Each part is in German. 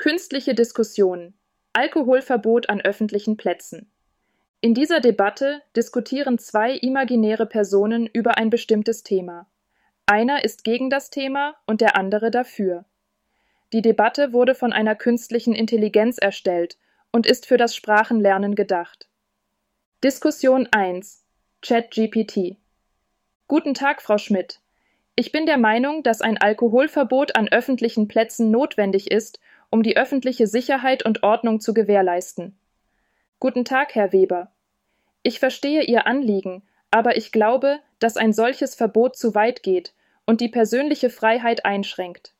Künstliche Diskussion. Alkoholverbot an öffentlichen Plätzen. In dieser Debatte diskutieren zwei imaginäre Personen über ein bestimmtes Thema. Einer ist gegen das Thema und der andere dafür. Die Debatte wurde von einer künstlichen Intelligenz erstellt und ist für das Sprachenlernen gedacht. Diskussion 1 ChatGPT Guten Tag, Frau Schmidt. Ich bin der Meinung, dass ein Alkoholverbot an öffentlichen Plätzen notwendig ist, um die öffentliche Sicherheit und Ordnung zu gewährleisten. Guten Tag, Herr Weber. Ich verstehe Ihr Anliegen, aber ich glaube, dass ein solches Verbot zu weit geht und die persönliche Freiheit einschränkt.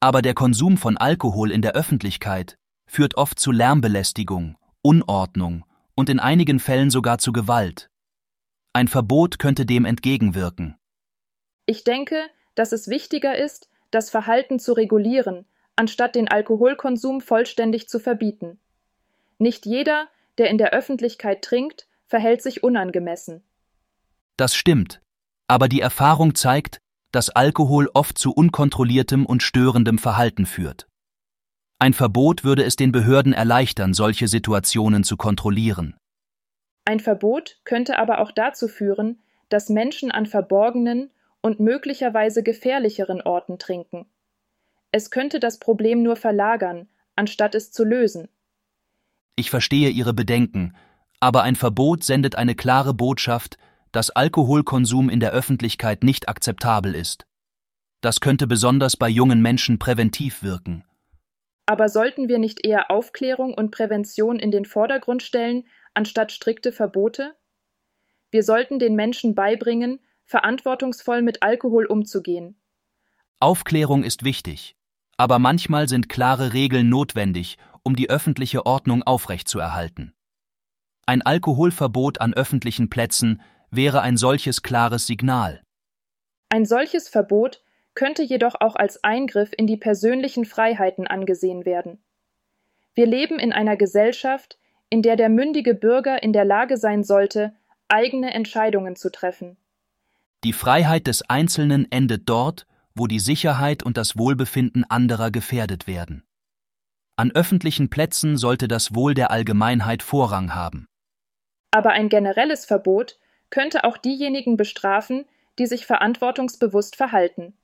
Aber der Konsum von Alkohol in der Öffentlichkeit führt oft zu Lärmbelästigung, Unordnung und in einigen Fällen sogar zu Gewalt. Ein Verbot könnte dem entgegenwirken. Ich denke, dass es wichtiger ist, das Verhalten zu regulieren, anstatt den Alkoholkonsum vollständig zu verbieten. Nicht jeder, der in der Öffentlichkeit trinkt, verhält sich unangemessen. Das stimmt, aber die Erfahrung zeigt, dass Alkohol oft zu unkontrolliertem und störendem Verhalten führt. Ein Verbot würde es den Behörden erleichtern, solche Situationen zu kontrollieren. Ein Verbot könnte aber auch dazu führen, dass Menschen an verborgenen und möglicherweise gefährlicheren Orten trinken. Es könnte das Problem nur verlagern, anstatt es zu lösen. Ich verstehe Ihre Bedenken, aber ein Verbot sendet eine klare Botschaft, dass Alkoholkonsum in der Öffentlichkeit nicht akzeptabel ist. Das könnte besonders bei jungen Menschen präventiv wirken. Aber sollten wir nicht eher Aufklärung und Prävention in den Vordergrund stellen, anstatt strikte Verbote? Wir sollten den Menschen beibringen, verantwortungsvoll mit Alkohol umzugehen. Aufklärung ist wichtig, aber manchmal sind klare Regeln notwendig, um die öffentliche Ordnung aufrechtzuerhalten. Ein Alkoholverbot an öffentlichen Plätzen wäre ein solches klares Signal. Ein solches Verbot könnte jedoch auch als Eingriff in die persönlichen Freiheiten angesehen werden. Wir leben in einer Gesellschaft, in der der mündige Bürger in der Lage sein sollte, eigene Entscheidungen zu treffen. Die Freiheit des Einzelnen endet dort, wo die Sicherheit und das Wohlbefinden anderer gefährdet werden. An öffentlichen Plätzen sollte das Wohl der Allgemeinheit Vorrang haben. Aber ein generelles Verbot könnte auch diejenigen bestrafen, die sich verantwortungsbewusst verhalten.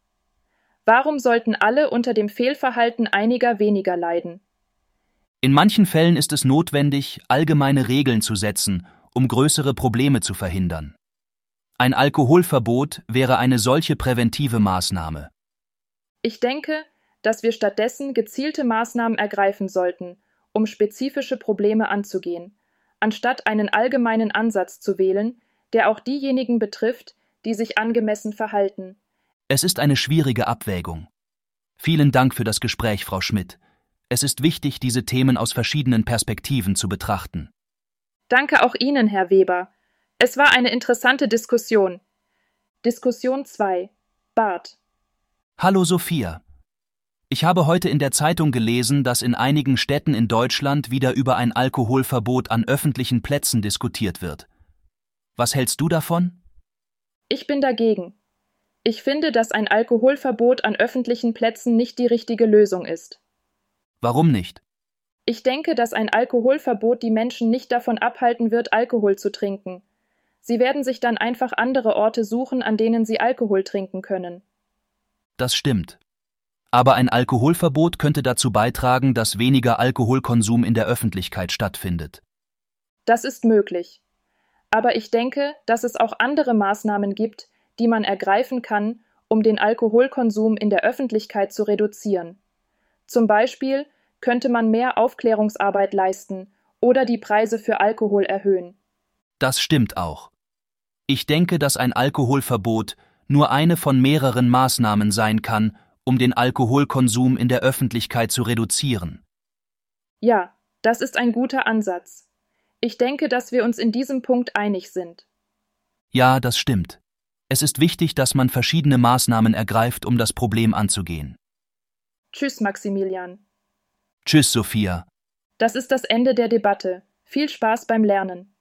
Warum sollten alle unter dem Fehlverhalten einiger weniger leiden? In manchen Fällen ist es notwendig, allgemeine Regeln zu setzen, um größere Probleme zu verhindern. Ein Alkoholverbot wäre eine solche präventive Maßnahme. Ich denke, dass wir stattdessen gezielte Maßnahmen ergreifen sollten, um spezifische Probleme anzugehen, anstatt einen allgemeinen Ansatz zu wählen, der auch diejenigen betrifft, die sich angemessen verhalten, es ist eine schwierige Abwägung. Vielen Dank für das Gespräch, Frau Schmidt. Es ist wichtig, diese Themen aus verschiedenen Perspektiven zu betrachten. Danke auch Ihnen, Herr Weber. Es war eine interessante Diskussion. Diskussion 2. Bart. Hallo Sophia. Ich habe heute in der Zeitung gelesen, dass in einigen Städten in Deutschland wieder über ein Alkoholverbot an öffentlichen Plätzen diskutiert wird. Was hältst du davon? Ich bin dagegen. Ich finde, dass ein Alkoholverbot an öffentlichen Plätzen nicht die richtige Lösung ist. Warum nicht? Ich denke, dass ein Alkoholverbot die Menschen nicht davon abhalten wird, Alkohol zu trinken. Sie werden sich dann einfach andere Orte suchen, an denen sie Alkohol trinken können. Das stimmt. Aber ein Alkoholverbot könnte dazu beitragen, dass weniger Alkoholkonsum in der Öffentlichkeit stattfindet. Das ist möglich. Aber ich denke, dass es auch andere Maßnahmen gibt, die man ergreifen kann, um den Alkoholkonsum in der Öffentlichkeit zu reduzieren. Zum Beispiel könnte man mehr Aufklärungsarbeit leisten oder die Preise für Alkohol erhöhen. Das stimmt auch. Ich denke, dass ein Alkoholverbot nur eine von mehreren Maßnahmen sein kann, um den Alkoholkonsum in der Öffentlichkeit zu reduzieren. Ja, das ist ein guter Ansatz. Ich denke, dass wir uns in diesem Punkt einig sind. Ja, das stimmt. Es ist wichtig, dass man verschiedene Maßnahmen ergreift, um das Problem anzugehen. Tschüss, Maximilian. Tschüss, Sophia. Das ist das Ende der Debatte. Viel Spaß beim Lernen.